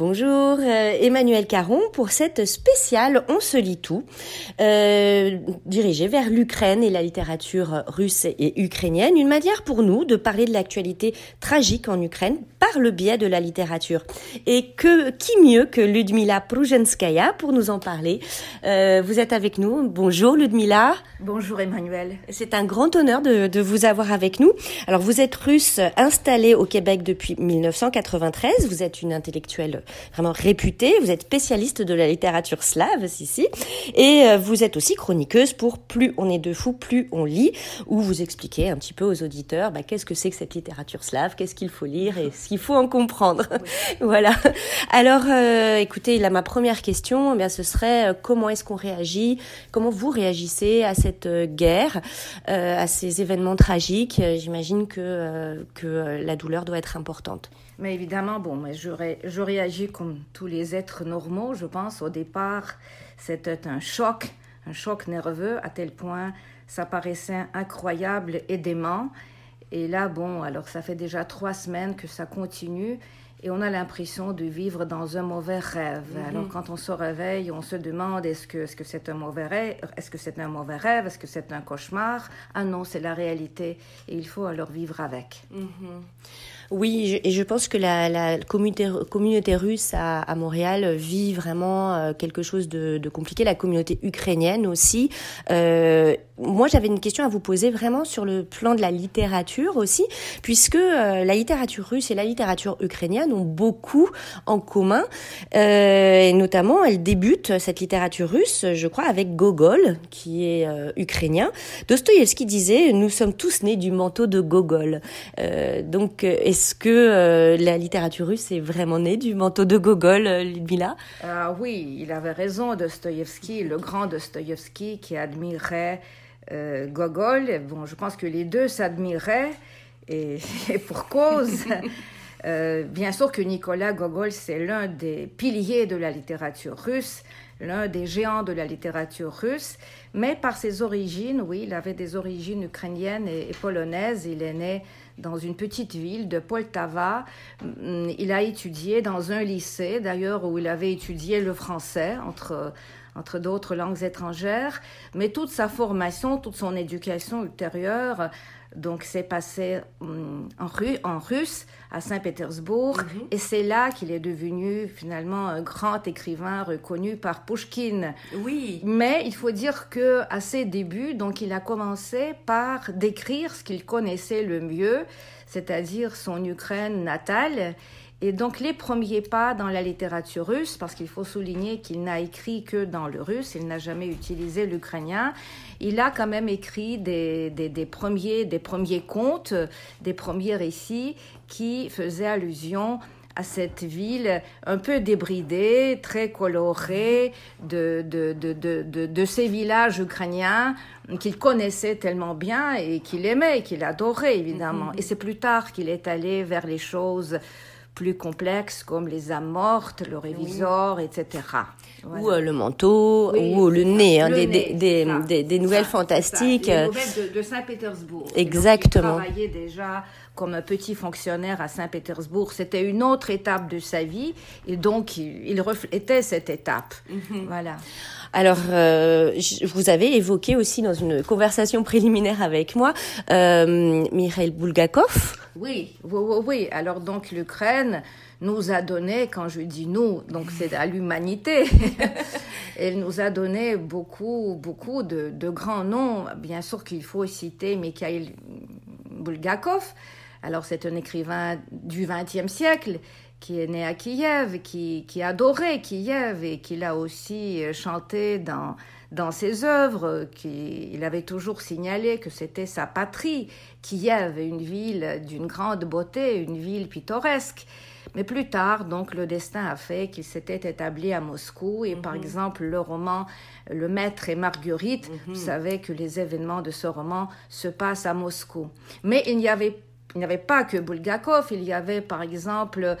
Bonjour euh, Emmanuel Caron pour cette spéciale On se lit tout, euh, dirigée vers l'Ukraine et la littérature russe et ukrainienne, une manière pour nous de parler de l'actualité tragique en Ukraine par le biais de la littérature. Et que qui mieux que Ludmila Prujenskaya pour nous en parler? Euh, Vous êtes avec nous. Bonjour Ludmila. Bonjour Emmanuel. C'est un grand honneur de, de vous avoir avec nous. Alors vous êtes russe installée au Québec depuis 1993. Vous êtes une intellectuelle vraiment réputée. Vous êtes spécialiste de la littérature slave, ici, et euh, vous êtes aussi chroniqueuse pour Plus on est de fous, plus on lit, où vous expliquez un petit peu aux auditeurs bah, qu'est-ce que c'est que cette littérature slave, qu'est-ce qu'il faut lire et ce qu'il faut en comprendre. voilà. Alors, euh, écoutez, là, ma première question, eh bien, ce serait euh, comment est-ce qu'on réagit, comment vous réagissez à cette guerre, à ces événements tragiques? J'imagine que, que la douleur doit être importante. Mais évidemment, bon, mais je, je réagis comme tous les êtres normaux, je pense. Au départ, c'était un choc, un choc nerveux, à tel point ça paraissait incroyable et dément. Et là, bon, alors ça fait déjà trois semaines que ça continue et on a l'impression de vivre dans un mauvais rêve. Mhm. Alors quand on se réveille, on se demande est-ce que est-ce que c'est un mauvais rêve, est-ce que c'est un mauvais rêve, est-ce que c'est un cauchemar? Ah non, c'est la réalité et il faut alors vivre avec. Mhm. Oui, et je pense que la, la communauté, communauté russe à, à, Montréal vit vraiment euh, quelque chose de, de, compliqué. La communauté ukrainienne aussi. Euh, moi, j'avais une question à vous poser vraiment sur le plan de la littérature aussi, puisque euh, la littérature russe et la littérature ukrainienne ont beaucoup en commun. Euh, et notamment, elle débute cette littérature russe, je crois, avec Gogol, qui est euh, ukrainien. Dostoïevski disait "Nous sommes tous nés du manteau de Gogol". donc, est est-ce que euh, la littérature russe est vraiment née du manteau de Gogol, euh, Ludmila Ah oui, il avait raison, Dostoïevski, le grand Dostoïevski qui admirait euh, Gogol. Bon, je pense que les deux s'admiraient et, pour cause. bien sûr que Nicolas Gogol, c'est l'un des piliers de la littérature russe, l'un des géants de la littérature russe, mais par ses origines, oui, il avait des origines ukrainiennes et, et polonaises. Il est né dans une petite ville de Poltava. Mm, il a étudié dans un lycée, d'ailleurs, où il avait étudié le français, entre, entre d'autres langues étrangères. Mais toute sa formation, toute son éducation ultérieure donc, c'est passé hum, en, en, russe à Saint-Pétersbourg. Mhm. Et c'est là qu'il est devenu finalement un grand écrivain reconnu par Pushkin. Oui. Mais il faut dire que à ses débuts, donc, il a commencé par décrire ce qu'il connaissait le mieux, c'est-à-dire son Ukraine natale. Et donc les premiers pas dans la littérature russe, parce qu'il faut souligner qu'il n'a écrit que dans le russe, il n'a jamais utilisé l'ukrainien, il a quand même écrit des, des, des, premiers, des premiers contes, des premiers récits qui faisaient allusion à cette ville un peu débridée, très colorée, de, de, de, de, de ces villages ukrainiens qu'il connaissait tellement bien et qu'il aimait, qu'il adorait évidemment. Mm-hmm. Et c'est plus tard qu'il est allé vers les choses plus complexes comme les âmes mortes, le révisor, etc. Ou euh, le manteau, ou le nez, hein, des, des, des, des, nouvelles fantastiques. Les nouvelles de, Saint-Pétersbourg. Exactement. il travaillait déjà comme un petit fonctionnaire à Saint-Pétersbourg. C'était une autre étape de sa vie et donc il, reflétait cette étape. Mhm. Voilà. Alors, euh, vous avez évoqué aussi dans une conversation préliminaire avec moi euh, Mikhail Bulgakov. Oui, oui, oui. Alors donc l'Ukraine nous a donné, quand je dis nous, donc c'est à l'humanité, elle nous a donné beaucoup, beaucoup de, grands noms. Bien sûr qu'il faut citer Mikhail Bulgakov. Alors c'est un écrivain du XXe siècle qui est né à Kiev, qui, qui adorait Kiev et qui l'a aussi euh, chanté dans, dans ses œuvres, qui, il avait toujours signalé que c'était sa patrie, Kiev, une ville d'une grande beauté, une ville pittoresque. Mais plus tard, donc, le destin a fait qu'il s'était établi à Moscou. Et par mhm. exemple, le roman Le Maître et Marguerite, vous mhm. savez que les événements de ce roman se passent à Moscou. Mais il n'y avait il n'y avait pas que Bulgakov, il y avait par exemple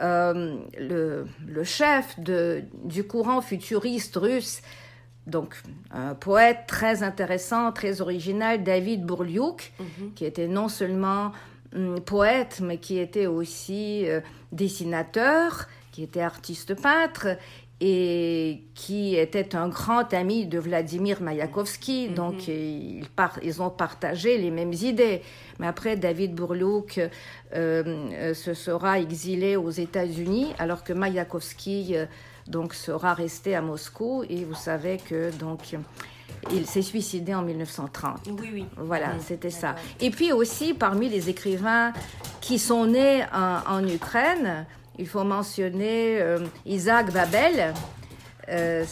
euh, le, le, chef de, du courant futuriste russe, donc un poète très intéressant, très original, David Bourliouk, mhm. qui était non seulement hum, poète, mais qui était aussi euh, dessinateur, qui était artiste peintre et qui était un grand ami de Vladimir Mayakovsky. Mhm. Donc, ils, ils, ont partagé les mêmes idées. Mais après, David Burlouk euh, euh, se sera exilé aux États-Unis, alors que Mayakovsky euh, donc, sera resté à Moscou. Et vous savez que donc, il s'est suicidé en 1930. Oui, oui. Voilà, c'était ça. Et puis aussi, parmi les écrivains qui sont nés en Ukraine, il faut mentionner euh, Isaac Babel. Euh,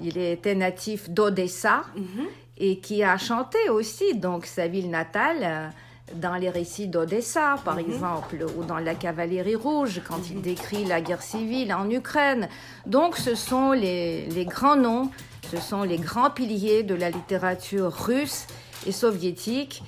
il était natif d'Odessa mhm. et qui a chanté aussi donc sa ville natale dans les récits d'Odessa, par mhm. exemple, ou dans La Cavalerie Rouge, quand il mhm. décrit la guerre civile en Ukraine. Donc, ce sont les, les, grands noms, ce sont les grands piliers de la littérature russe et soviétique.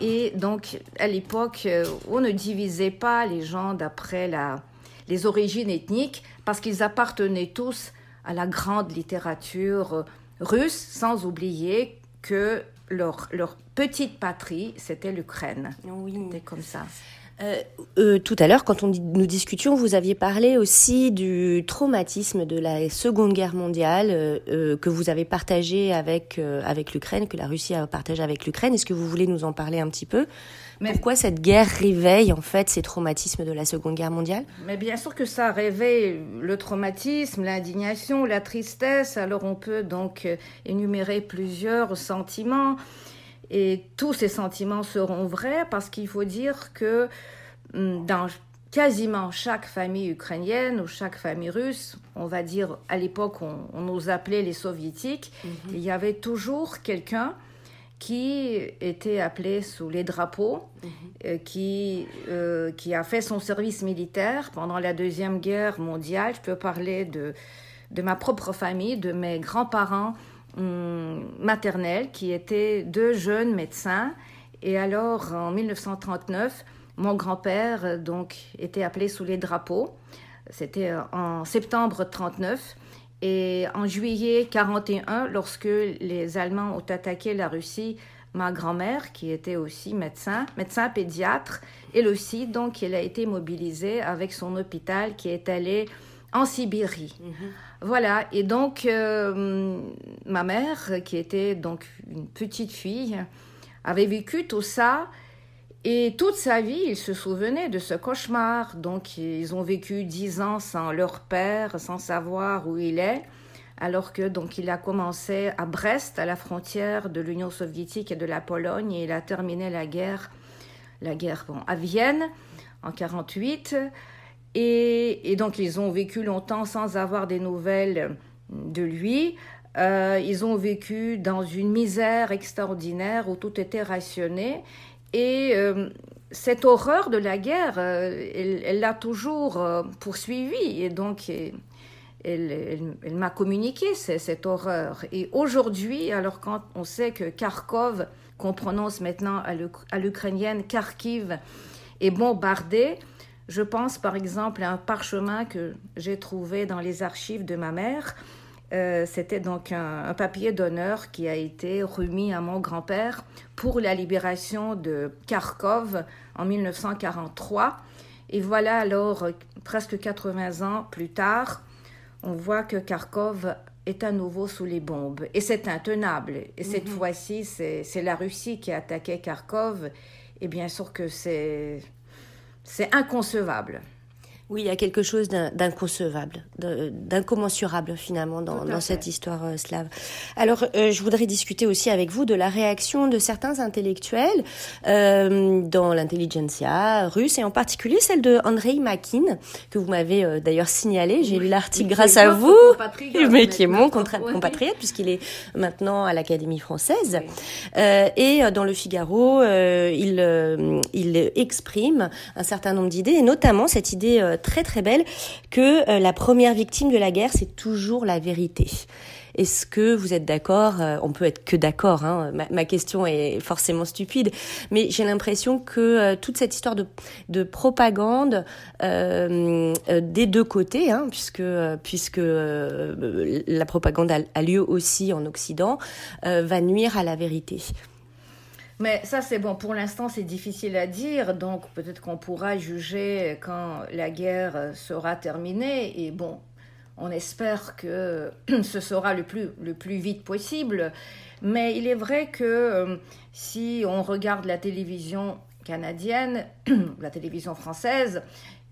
Et donc, à l'époque, on ne divisait pas les gens d'après la, les origines ethniques parce qu'ils appartenaient tous à la grande littérature russe, sans oublier que leur, leur petite patrie, c'était l'Ukraine. Oui. C'était comme ça. Euh, euh, tout à l'heure, quand on, nous discutions, vous aviez parlé aussi du traumatisme de la Seconde Guerre mondiale euh, que vous avez partagé avec, avec l'Ukraine, que la Russie a partagé avec l'Ukraine. Est-ce que vous voulez nous en parler un petit peu? Mais Pourquoi cette guerre réveille en fait ces traumatismes de la Seconde Guerre mondiale? Mais bien sûr que ça réveille le traumatisme, l'indignation, la tristesse. Alors on peut donc énumérer plusieurs sentiments. Et tous ces sentiments seront vrais parce qu'il faut dire que hum, dans quasiment chaque famille ukrainienne ou chaque famille russe, on va dire à l'époque on, nous appelait les soviétiques, mhm. il y avait toujours quelqu'un qui était appelé sous les drapeaux, mhm. euh, qui, euh, qui a fait son service militaire pendant la Deuxième Guerre mondiale. Je peux parler de, de ma propre famille, de mes grands-parents maternelle qui étaient deux jeunes médecins. Et alors, en 1939, mon grand-père donc était appelé sous les drapeaux. C'était euh, en septembre 39. Et en juillet 41, lorsque les Allemands ont attaqué la Russie, ma grand-mère, qui était aussi médecin, médecin pédiatre, elle aussi, donc, elle a été mobilisée avec son hôpital qui est allé en Sibérie. Mhm. Voilà, et donc euh, ma mère, qui était donc une petite fille, avait vécu tout ça. Et toute sa vie, il se souvenait de ce cauchemar. Donc, ils ont vécu dix ans sans leur père, sans savoir où il est, alors que donc il a commencé à Brest, à la frontière de l'Union soviétique et de la Pologne, et il a terminé la guerre, la guerre bon, à Vienne en 48. Et, donc, ils ont vécu longtemps sans avoir des nouvelles de lui. Euh, ils ont vécu dans une misère extraordinaire où tout était rationné. Et euh, cette horreur de la guerre, euh, elle l'a toujours poursuivi. Et donc, elle, m'a communiqué cette horreur. Et aujourd'hui, alors quand on sait que Kharkov, qu'on prononce maintenant à l'ukrainienne Kharkiv, est bombardée, je pense par exemple à un parchemin que j'ai trouvé dans les archives de ma mère. Euh, c'était donc un, papier d'honneur qui a été remis à mon grand-père pour la libération de Kharkov en 1943. Et voilà alors, presque 80 ans plus tard, on voit que Kharkov est à nouveau sous les bombes. Et c'est intenable. Et cette mhm. fois-ci, c'est la Russie qui a attaqué Kharkov. Et bien sûr que c'est c'est inconcevable. Oui, il y a quelque chose d'inconcevable, d'incommensurable finalement dans, cette histoire euh, slave. Alors, euh, je voudrais discuter aussi avec vous de la réaction de certains intellectuels euh, dans l'intelligentsia russe et en particulier celle de Andrei Makin que vous m'avez d'ailleurs signalé. J'ai lu l'article grâce à vous, mais qui est mon compatriote puisqu'il est maintenant à l'Académie française. et dans le Figaro, il, il exprime un certain nombre d'idées et notamment cette idée très très belle que euh, la première victime de la guerre, c'est toujours la vérité. Est-ce que vous êtes d'accord euh, On peut être que d'accord. Hein, ma, question est forcément stupide, mais j'ai l'impression que euh, toute cette histoire de, de propagande des deux côtés, hein, puisque puisque la propagande a, lieu aussi en Occident, va nuire à la vérité. Mais ça, c'est bon. Pour l'instant, c'est difficile à dire. Donc, peut-être qu'on pourra juger quand la guerre sera terminée. Et bon, on espère que ce sera le plus, le plus vite possible. Mais il est vrai que euh, si on regarde la télévision canadienne, la télévision française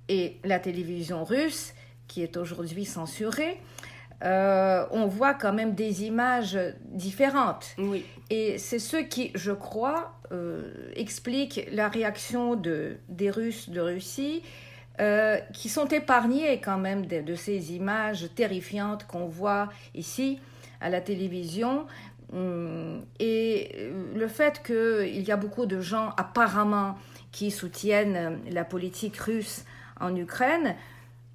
et la télévision russe, qui est aujourd'hui censurée, euh, on voit quand même des images différentes. Oui. Et c'est ce qui, je crois, euh, explique la réaction de, des Russes de Russie, euh, qui sont épargnés quand même de, de ces images terrifiantes qu'on voit ici à la télévision. Hum, et le fait qu'il y a beaucoup de gens apparemment qui soutiennent la politique russe en Ukraine,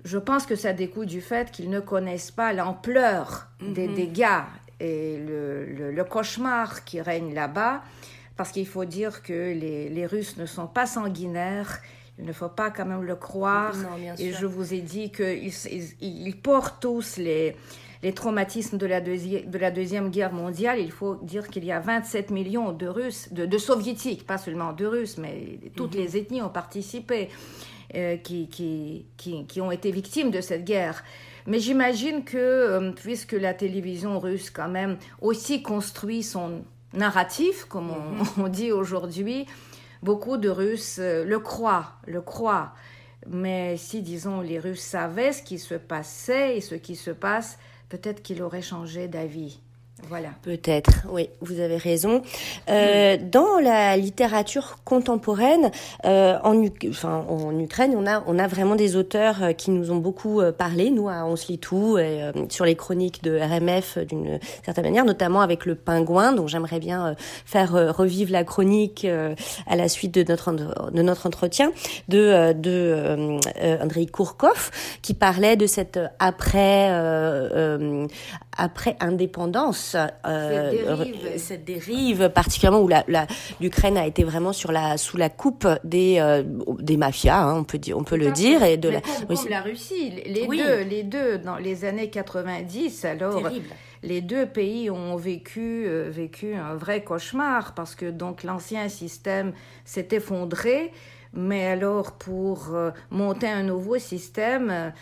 je pense que ça découle du fait qu'ils ne connaissent pas l'ampleur des Mhm. dégâts et le, le- le cauchemar qui règne là-bas, parce qu'il faut dire que les, les Russes ne sont pas sanguinaires, il ne faut pas quand même le croire. Non, et je vous ai dit qu'ils ils, ils portent tous les, les traumatismes de la, deuxi- de la Deuxième Guerre mondiale. Il faut dire qu'il y a 27 millions de Russes, de, de Soviétiques, pas seulement de Russes, mais toutes les ethnies ont participé, euh, qui, qui, qui, qui ont été victimes de cette guerre. Mais j'imagine que, euh, puisque la télévision russe, quand même, aussi construit son narratif, comme on, on dit aujourd'hui, beaucoup de Russes euh, le croient, le croient. Mais si, disons, les Russes savaient ce qui se passait et ce qui se passe, peut-être qu'ils auraient changé d'avis. Voilà. Peut-être, oui, vous avez raison. Euh, dans la littérature contemporaine, euh, en, Ukraine, on a, vraiment des auteurs euh, qui nous ont beaucoup parlé, nous, à On se sur les chroniques de RMF d'une certaine manière, notamment avec le pingouin, dont j'aimerais bien faire revivre la chronique à la suite de notre, entretien, de, de Andrei Kourkov, qui parlait de cette après, euh, euh, euh, Cette dérive. cette dérive particulièrement où la, la- l'Ukraine a été vraiment sur la sous la coupe des euh, des mafias, hein, on peut dire, on peut le dire, et de Mais la comme, oui, comme c'est la Russie, les Oui. deux, les deux, dans les années 90, alors terrible. les deux pays ont vécu, euh, vécu un vrai cauchemar parce que donc l'ancien système s'est effondré, mais alors pour euh, monter un nouveau système,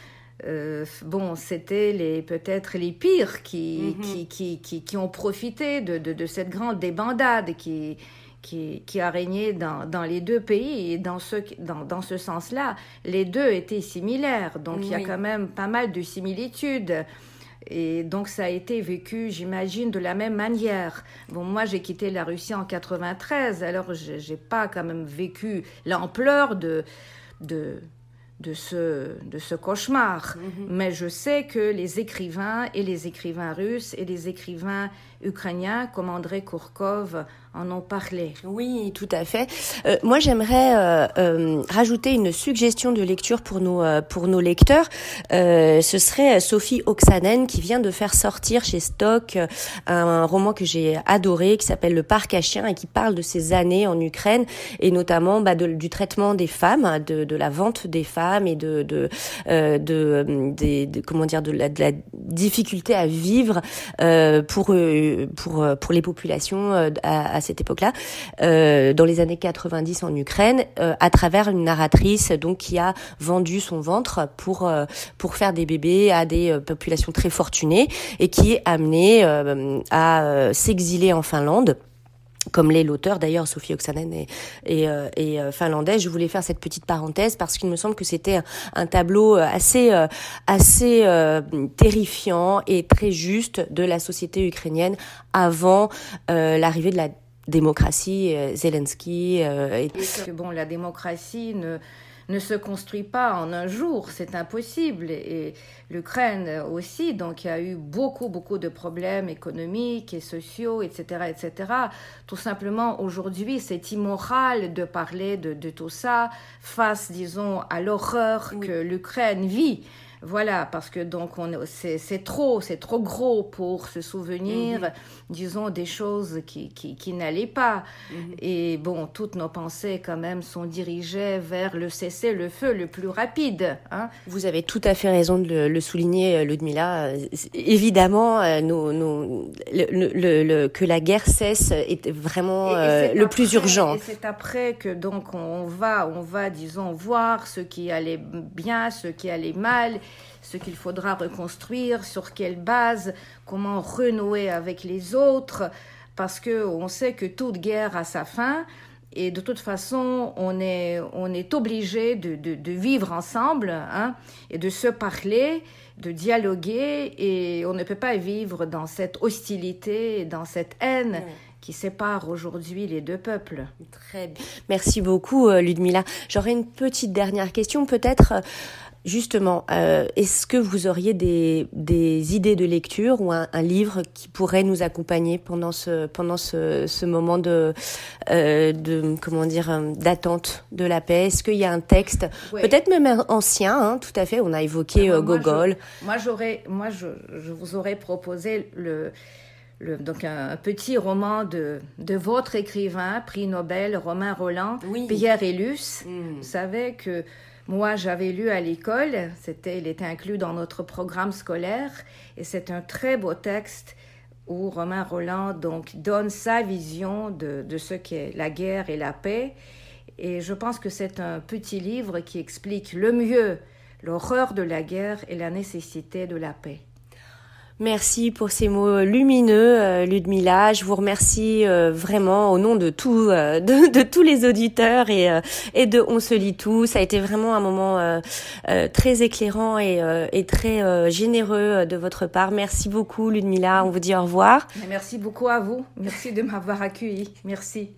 euh, bon, c'était les peut-être les pires qui, Mhm. qui, qui, qui, qui ont profité de, de, de cette grande débandade qui, qui, qui a régné dans, dans les deux pays. Et dans ce, dans, dans ce sens-là, les deux étaient similaires. Donc il y a quand même pas mal de similitudes. Et donc ça a été vécu, j'imagine, de la même manière. Bon, moi j'ai quitté la Russie en 93, alors j'ai pas quand même vécu l'ampleur de, de, de, ce, de ce cauchemar. Mais je sais que les écrivains et les écrivains russes et les écrivains ukrainiens, comme Andrei Kourkov, en ont parlé. Oui, tout à fait. Euh, moi, j'aimerais euh, euh, rajouter une suggestion de lecture pour nos euh, pour nos lecteurs. Euh, ce serait Sophie Oksanen qui vient de faire sortir chez Stock euh, un roman que j'ai adoré qui s'appelle Le Parc à chiens et qui parle de ses années en Ukraine et notamment bah, du traitement des femmes, de, de la vente des femmes et de de euh, de, euh, de- comment dire de la, la difficulté à vivre euh, pour euh, pour euh, pour les populations euh, à, à cette époque-là, euh, dans les années 90 en Ukraine, euh, à travers une narratrice donc qui a vendu son ventre pour euh, pour faire des bébés à des euh, populations très fortunées et qui est amenée euh, à euh, s'exiler en Finlande comme l'est l'auteur d'ailleurs Sophie Oksanen et, et, euh, et finlandais. Je voulais faire cette petite parenthèse parce qu'il me semble que c'était un, un tableau assez euh, assez terrifiant et très juste de la société ukrainienne avant l'arrivée de la démocratie, euh, Zelensky. euh, et- que bon, la démocratie ne, ne se construit pas en un jour, c'est impossible. Et l'Ukraine aussi, donc il y a eu beaucoup, beaucoup de problèmes économiques et sociaux, etc., etc. Tout simplement, aujourd'hui, c'est immoral de parler de, de tout ça face, disons, à l'horreur Oui. que l'Ukraine vit. Voilà, parce que donc c'est trop, c'est trop gros pour se souvenir, mhm. disons, des choses qui, qui, n'allaient pas. Mhm. Et bon, toutes nos pensées quand même sont dirigées vers le cessez-le-feu le plus rapide. Hein. Vous avez tout à fait raison de le, souligner, Ludmilla. Évidemment, euh, nos, le, que la guerre cesse est vraiment euh, le plus urgent. C'est après que donc on va, on va, disons, voir ce qui allait bien, ce qui allait mal ce qu'il faudra reconstruire, sur quelle base, comment renouer avec les autres, parce que on sait que toute guerre a sa fin. Et de toute façon, on est, on est obligé de, de, vivre ensemble hein, et de se parler, de dialoguer. Et on ne peut pas vivre dans cette hostilité, dans cette haine qui sépare aujourd'hui les deux peuples. Très bien. Merci beaucoup, euh, Ludmila. J'aurais une petite dernière question, peut-être. Justement, euh, est-ce que vous auriez des, des, idées de lecture ou un, livre qui pourrait nous accompagner pendant ce pendant ce, ce moment de euh, de comment dire euh, d'attente de la paix? Est-ce qu'il y a un texte, peut-être même ancien, hein, tout à fait. On a évoqué euh, Gogol. moi, j'aurais, moi, je, je, vous aurais proposé le. Le, donc un, petit roman de, de votre écrivain, prix Nobel, Romain Roland, Pierre et Luce. Hmm. Vous savez que moi, j'avais lu à l'école, c'était, il était inclus dans notre programme scolaire, et c'est un très beau texte où Romain Roland donne sa vision de ce qu'est la guerre et la paix. Et je pense que c'est un petit livre qui explique le mieux l'horreur de la guerre et la nécessité de la paix. Merci pour ces mots lumineux, euh, Ludmila. Je vous remercie euh, vraiment au nom de, tout, euh, de, tous les auditeurs et, et de On se lit tout. Ça a été vraiment un moment très éclairant et, et très généreux de votre part. Merci beaucoup, Ludmila. On vous dit au revoir. Merci beaucoup à vous. Merci de m'avoir accueilli. Merci.